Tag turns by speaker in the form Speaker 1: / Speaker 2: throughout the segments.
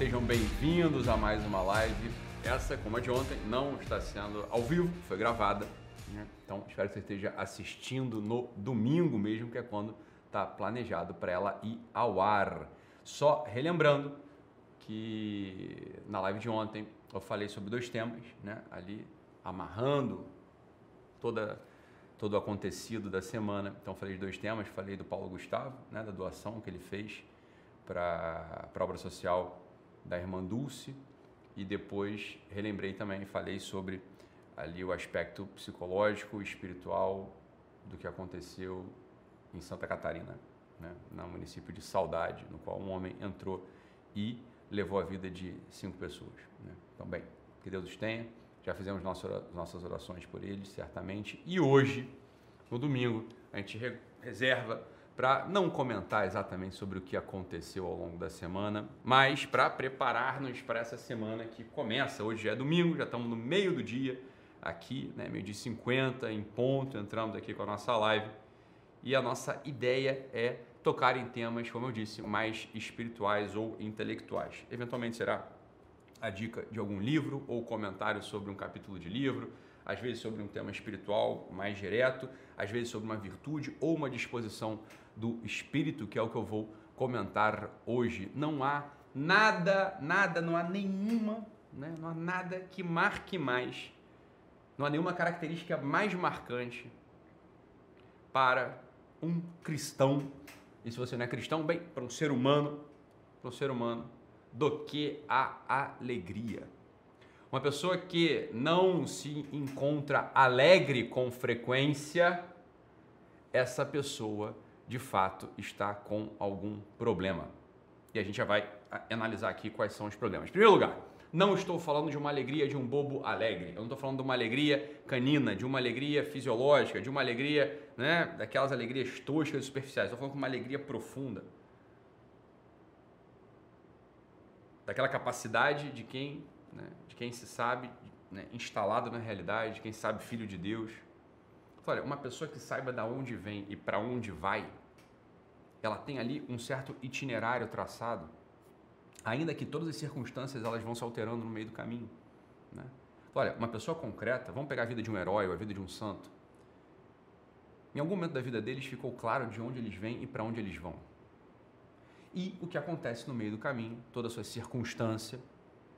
Speaker 1: Sejam bem-vindos a mais uma live. Essa, como a de ontem, não está sendo ao vivo, foi gravada. Né? Então, espero que você esteja assistindo no domingo mesmo, que é quando está planejado para ela ir ao ar. Só relembrando que na live de ontem eu falei sobre dois temas, né? Ali amarrando toda todo o acontecido da semana. Então falei de dois temas, falei do Paulo Gustavo, né, da doação que ele fez para a obra social da irmã Dulce e depois relembrei também, falei sobre ali o aspecto psicológico, espiritual do que aconteceu em Santa Catarina, né, no município de Saudade, no qual um homem entrou e levou a vida de cinco pessoas. Né? Então, bem, que Deus os tenha. Já fizemos nossas orações por eles, certamente. E hoje, no domingo, a gente reserva para não comentar exatamente sobre o que aconteceu ao longo da semana, mas para preparar-nos para essa semana que começa. Hoje é domingo, já estamos no meio do dia, aqui, né, meio de 50 em ponto, entramos aqui com a nossa live. E a nossa ideia é tocar em temas, como eu disse, mais espirituais ou intelectuais. Eventualmente será a dica de algum livro ou comentário sobre um capítulo de livro, às vezes sobre um tema espiritual mais direto, às vezes sobre uma virtude ou uma disposição do espírito, que é o que eu vou comentar hoje. Não há nada, nada, não há nenhuma, né? não há nada que marque mais, não há nenhuma característica mais marcante para um cristão. E se você não é cristão, bem, para um ser humano, para um ser humano do que a alegria. Uma pessoa que não se encontra alegre com frequência, essa pessoa de fato está com algum problema. E a gente já vai analisar aqui quais são os problemas. Em primeiro lugar, não estou falando de uma alegria de um bobo alegre. Eu não estou falando de uma alegria canina, de uma alegria fisiológica, de uma alegria, né, daquelas alegrias toscas e superficiais. Estou falando de uma alegria profunda. daquela capacidade de quem, né, de quem se sabe né, instalado na realidade, de quem sabe filho de Deus. Então, olha, uma pessoa que saiba da onde vem e para onde vai, ela tem ali um certo itinerário traçado, ainda que todas as circunstâncias elas vão se alterando no meio do caminho. Né? Olha, uma pessoa concreta, vamos pegar a vida de um herói ou a vida de um santo. Em algum momento da vida deles ficou claro de onde eles vêm e para onde eles vão e o que acontece no meio do caminho, toda a sua circunstância.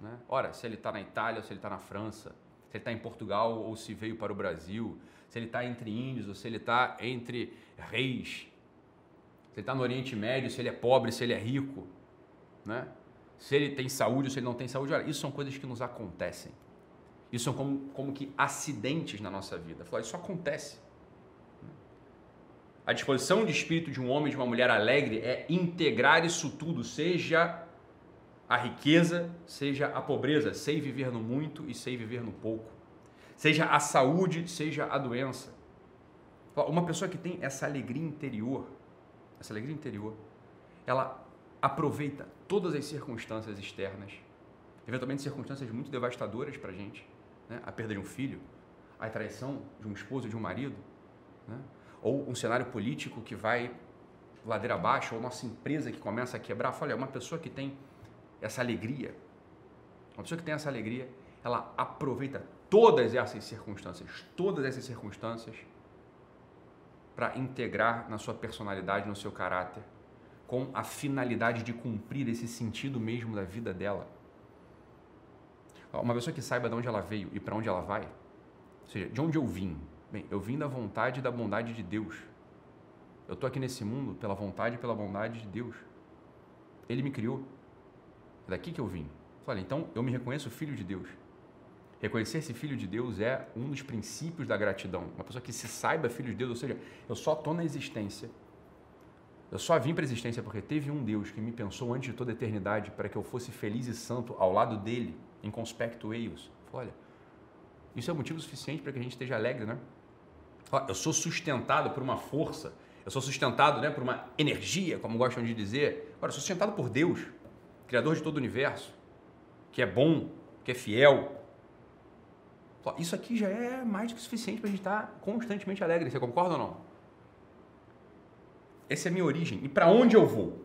Speaker 1: Né? Ora, se ele está na Itália ou se ele está na França, se ele está em Portugal ou se veio para o Brasil, se ele está entre índios ou se ele está entre reis, se ele está no Oriente Médio, se ele é pobre, se ele é rico, né? se ele tem saúde ou se ele não tem saúde. Olha, isso são coisas que nos acontecem. Isso são como, como que acidentes na nossa vida. Isso acontece. A disposição de espírito de um homem e de uma mulher alegre é integrar isso tudo, seja a riqueza, seja a pobreza, sei viver no muito e sei viver no pouco. Seja a saúde, seja a doença. Uma pessoa que tem essa alegria interior, essa alegria interior, ela aproveita todas as circunstâncias externas, eventualmente circunstâncias muito devastadoras para a gente, né? a perda de um filho, a traição de um esposo, de um marido, né? ou um cenário político que vai ladeira abaixo, ou nossa empresa que começa a quebrar. Olha, uma pessoa que tem essa alegria, uma pessoa que tem essa alegria, ela aproveita todas essas circunstâncias, todas essas circunstâncias, para integrar na sua personalidade, no seu caráter, com a finalidade de cumprir esse sentido mesmo da vida dela. Uma pessoa que saiba de onde ela veio e para onde ela vai, ou seja, de onde eu vim, Bem, eu vim da vontade e da bondade de Deus. Eu estou aqui nesse mundo pela vontade e pela bondade de Deus. Ele me criou. É daqui que eu vim. Olha, então eu me reconheço filho de Deus. Reconhecer esse filho de Deus é um dos princípios da gratidão. Uma pessoa que se saiba filho de Deus, ou seja, eu só estou na existência. Eu só vim para a existência porque teve um Deus que me pensou antes de toda a eternidade para que eu fosse feliz e santo ao lado dele, em conspecto eius. Olha, isso é motivo suficiente para que a gente esteja alegre, né? eu sou sustentado por uma força, eu sou sustentado né, por uma energia, como gostam de dizer. Agora, eu sou sustentado por Deus, Criador de todo o universo, que é bom, que é fiel. Isso aqui já é mais do que suficiente para a gente estar constantemente alegre. Você concorda ou não? Essa é a minha origem. E para onde eu vou?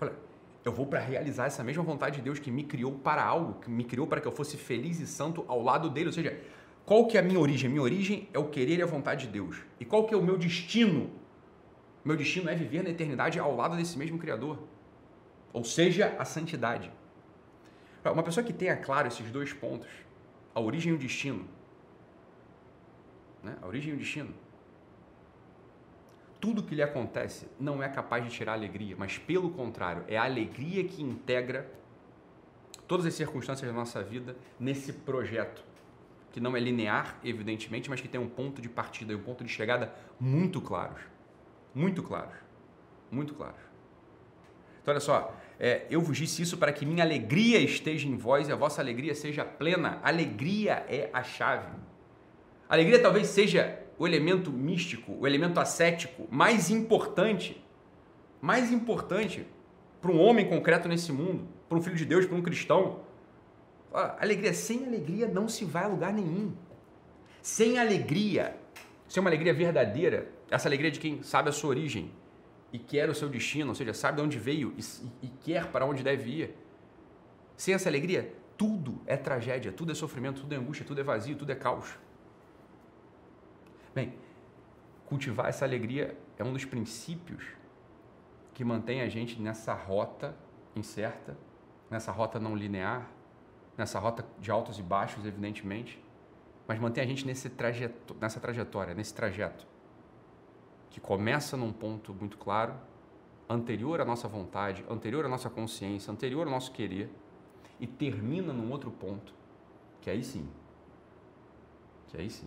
Speaker 1: Olha, eu vou para realizar essa mesma vontade de Deus que me criou para algo, que me criou para que eu fosse feliz e santo ao lado dele. Ou seja, qual que é a minha origem? Minha origem é o querer e a vontade de Deus. E qual que é o meu destino? Meu destino é viver na eternidade ao lado desse mesmo Criador. Ou seja, a santidade. Uma pessoa que tenha claro esses dois pontos, a origem e o destino, né? a origem e o destino, tudo que lhe acontece não é capaz de tirar alegria, mas pelo contrário, é a alegria que integra todas as circunstâncias da nossa vida nesse projeto, que não é linear, evidentemente, mas que tem um ponto de partida e um ponto de chegada muito claros. Muito claros. Muito claros. Então, olha só, é, eu vos disse isso para que minha alegria esteja em vós e a vossa alegria seja plena. Alegria é a chave. Alegria talvez seja o elemento místico, o elemento ascético mais importante, mais importante para um homem concreto nesse mundo, para um filho de Deus, para um cristão. Alegria, sem alegria não se vai a lugar nenhum. Sem alegria, sem uma alegria verdadeira, essa alegria de quem sabe a sua origem e quer o seu destino, ou seja, sabe de onde veio e, e quer para onde deve ir. Sem essa alegria, tudo é tragédia, tudo é sofrimento, tudo é angústia, tudo é vazio, tudo é caos. Bem, cultivar essa alegria é um dos princípios que mantém a gente nessa rota incerta, nessa rota não linear, nessa rota de altos e baixos, evidentemente, mas mantém a gente nesse trajeto, nessa trajetória, nesse trajeto, que começa num ponto muito claro, anterior à nossa vontade, anterior à nossa consciência, anterior ao nosso querer, e termina num outro ponto, que aí sim, que aí sim,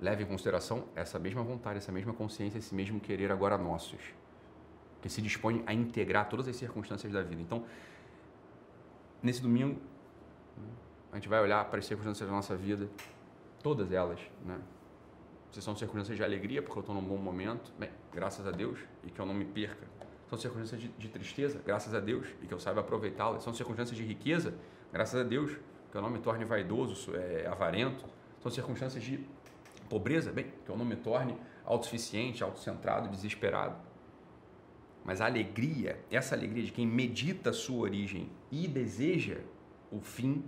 Speaker 1: leve em consideração essa mesma vontade, essa mesma consciência, esse mesmo querer agora nossos, que se dispõe a integrar todas as circunstâncias da vida. Então, nesse domingo, a gente vai olhar para as circunstâncias da nossa vida, todas elas, né? São circunstâncias de alegria, porque eu estou num bom momento, bem, graças a Deus, e que eu não me perca. São circunstâncias de, de tristeza, graças a Deus, e que eu saiba aproveitá-las. São circunstâncias de riqueza, graças a Deus, que eu não me torne vaidoso, é, avarento. São circunstâncias de Pobreza, bem, que eu não me torne autossuficiente, autocentrado, desesperado. Mas a alegria, essa alegria de quem medita a sua origem e deseja o fim,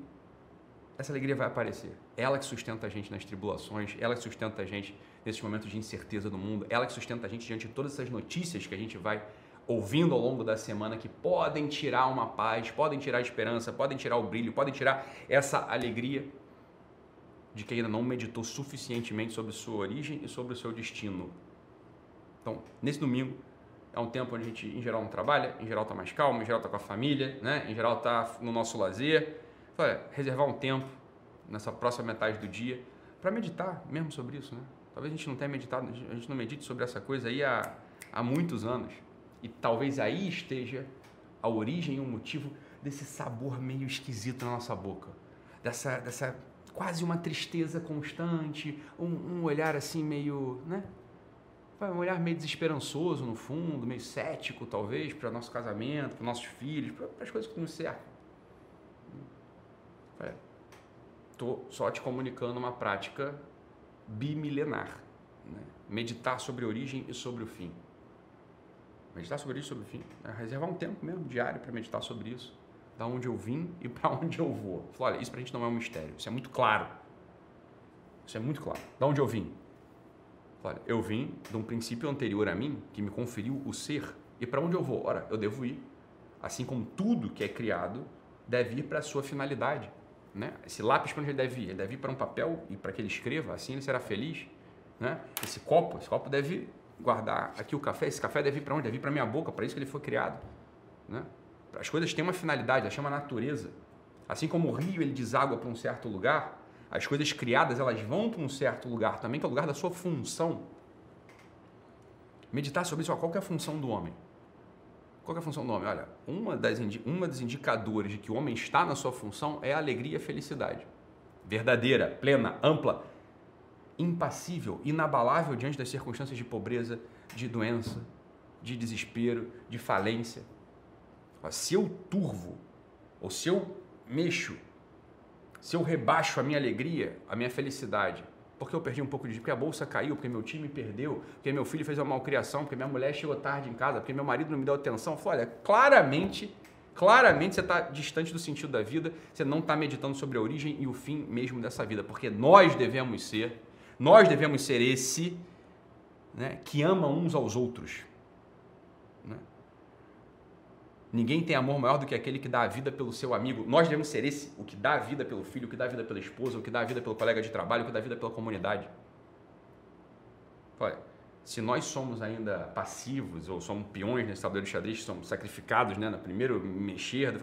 Speaker 1: essa alegria vai aparecer. Ela que sustenta a gente nas tribulações, ela que sustenta a gente nesses momentos de incerteza do mundo, ela que sustenta a gente diante de todas essas notícias que a gente vai ouvindo ao longo da semana que podem tirar uma paz, podem tirar a esperança, podem tirar o brilho, podem tirar essa alegria de que ainda não meditou suficientemente sobre sua origem e sobre o seu destino. Então, nesse domingo, é um tempo onde a gente, em geral, não trabalha, em geral está mais calmo, em geral está com a família, né? em geral está no nosso lazer. Olha, reservar um tempo nessa próxima metade do dia para meditar mesmo sobre isso. Né? Talvez a gente não tenha meditado, a gente não medite sobre essa coisa aí há, há muitos anos. E talvez aí esteja a origem e o motivo desse sabor meio esquisito na nossa boca, dessa, dessa quase uma tristeza constante, um, um olhar assim meio, né? Um olhar meio desesperançoso no fundo, meio cético talvez para nosso casamento, para nossos filhos, para as coisas que nos cercam. Estou só te comunicando uma prática bimilenar. Né? Meditar sobre a origem e sobre o fim. Meditar sobre isso, sobre o fim. Né? Reservar um tempo mesmo, diário, para meditar sobre isso da onde eu vim e para onde eu vou. Falei, olha, isso para a gente não é um mistério, isso é muito claro. Isso é muito claro. Da onde eu vim? Falei, olha, eu vim de um princípio anterior a mim que me conferiu o ser. E para onde eu vou? Ora, eu devo ir. Assim como tudo que é criado deve ir para a sua finalidade. Né? Esse lápis para onde ele deve ir? Ele deve ir para um papel e para que ele escreva, assim ele será feliz. Né? Esse copo, esse copo deve guardar aqui o café, esse café deve ir para onde? Deve ir para minha boca, para isso que ele foi criado. Né? As coisas têm uma finalidade, ela chama natureza. Assim como o rio ele deságua para um certo lugar, as coisas criadas elas vão para um certo lugar também, que é o lugar da sua função. Meditar sobre isso, ó, qual é a função do homem? Qual é a função do homem? Olha, uma das, uma dos indicadores de que o homem está na sua função é a alegria e a felicidade. Verdadeira, plena, ampla, impassível, inabalável diante das circunstâncias de pobreza, de doença, de desespero, de falência. Se eu turvo, ou se eu mexo, se eu rebaixo a minha alegria, a minha felicidade, porque eu perdi um pouco de porque a bolsa caiu, porque meu time perdeu, porque meu filho fez uma malcriação, porque minha mulher chegou tarde em casa, porque meu marido não me deu atenção, olha, claramente Claramente você está distante do sentido da vida, você não está meditando sobre a origem e o fim mesmo dessa vida, porque nós devemos ser, nós devemos ser esse né, que ama uns aos outros. Né? Ninguém tem amor maior do que aquele que dá a vida pelo seu amigo. Nós devemos ser esse, o que dá a vida pelo filho, o que dá a vida pela esposa, o que dá a vida pelo colega de trabalho, o que dá a vida pela comunidade. Olha, se nós somos ainda passivos ou somos peões nesse tabuleiro de xadrez, somos sacrificados né, no primeiro mexer,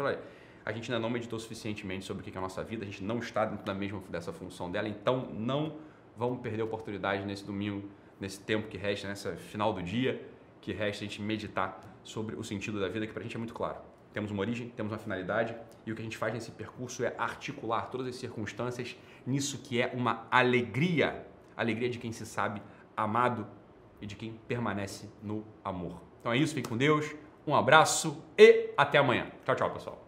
Speaker 1: a gente ainda não meditou suficientemente sobre o que é a nossa vida, a gente não está dentro da mesma dessa função dela, então não vamos perder a oportunidade nesse domingo, nesse tempo que resta, nessa final do dia que resta a gente meditar sobre o sentido da vida, que para a gente é muito claro. Temos uma origem, temos uma finalidade, e o que a gente faz nesse percurso é articular todas as circunstâncias nisso que é uma alegria, alegria de quem se sabe amado e de quem permanece no amor. Então é isso, fique com Deus, um abraço e até amanhã. Tchau, tchau, pessoal.